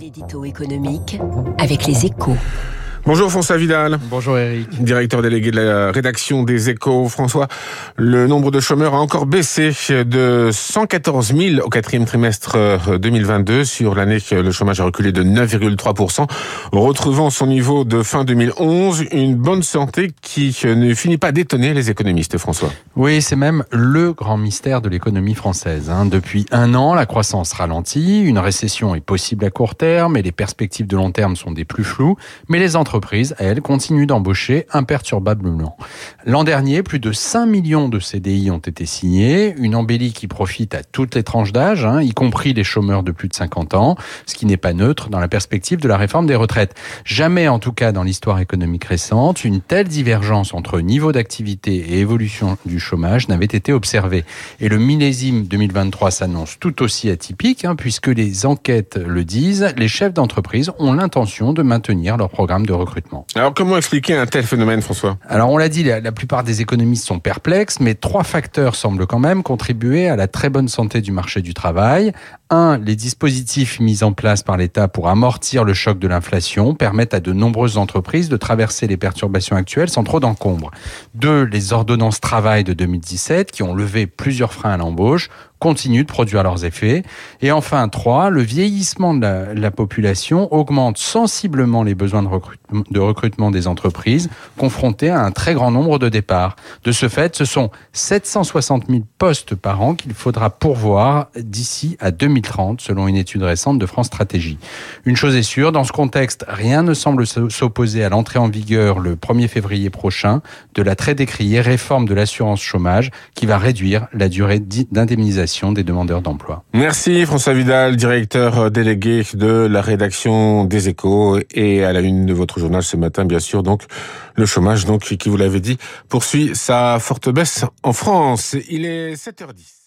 L'édito économique avec les échos. Bonjour François Vidal. Bonjour Eric. Directeur délégué de la rédaction des Échos. François, le nombre de chômeurs a encore baissé de 114 000 au quatrième trimestre 2022. Sur l'année, le chômage a reculé de 9,3%, retrouvant son niveau de fin 2011. Une bonne santé qui ne finit pas d'étonner les économistes, François. Oui, c'est même le grand mystère de l'économie française. Hein. Depuis un an, la croissance ralentit, une récession est possible à court terme et les perspectives de long terme sont des plus floues, mais les entreprises entreprises, elles, continuent d'embaucher imperturbablement. L'an dernier, plus de 5 millions de CDI ont été signés, une embellie qui profite à toutes les tranches d'âge, hein, y compris les chômeurs de plus de 50 ans, ce qui n'est pas neutre dans la perspective de la réforme des retraites. Jamais, en tout cas dans l'histoire économique récente, une telle divergence entre niveau d'activité et évolution du chômage n'avait été observée. Et le millésime 2023 s'annonce tout aussi atypique, hein, puisque les enquêtes le disent, les chefs d'entreprise ont l'intention de maintenir leur programme de recrutement. Alors comment expliquer un tel phénomène, François? Alors on l'a dit, la, la, plupart des économistes sont perplexes, mais trois facteurs semblent quand même contribuer à la très bonne santé du marché du travail. Un, les dispositifs mis en place par l'État pour amortir le choc de l'inflation permettent à de nombreuses entreprises de traverser les perturbations actuelles sans trop d'encombre. Deux, les ordonnances travail de 2017 qui ont levé plusieurs freins à l'embauche continuent de produire leurs effets. Et enfin, trois, le vieillissement de la, la population augmente sensiblement les besoins de recrutement, de recrutement des entreprises confrontées à un très grand nombre de départs. De ce fait, ce sont 760 000 postes par an qu'il faudra pourvoir d'ici à 2030, selon une étude récente de France Stratégie. Une chose est sûre, dans ce contexte, rien ne semble s'opposer à l'entrée en vigueur le 1er février prochain de la très décriée réforme de l'assurance chômage qui va réduire la durée d'indemnisation des demandeurs d'emploi. Merci François Vidal, directeur délégué de la rédaction des Échos et à la une de votre journal ce matin, bien sûr. Donc le chômage, donc qui vous l'avez dit, poursuit sa forte baisse en France. Il est 7h10.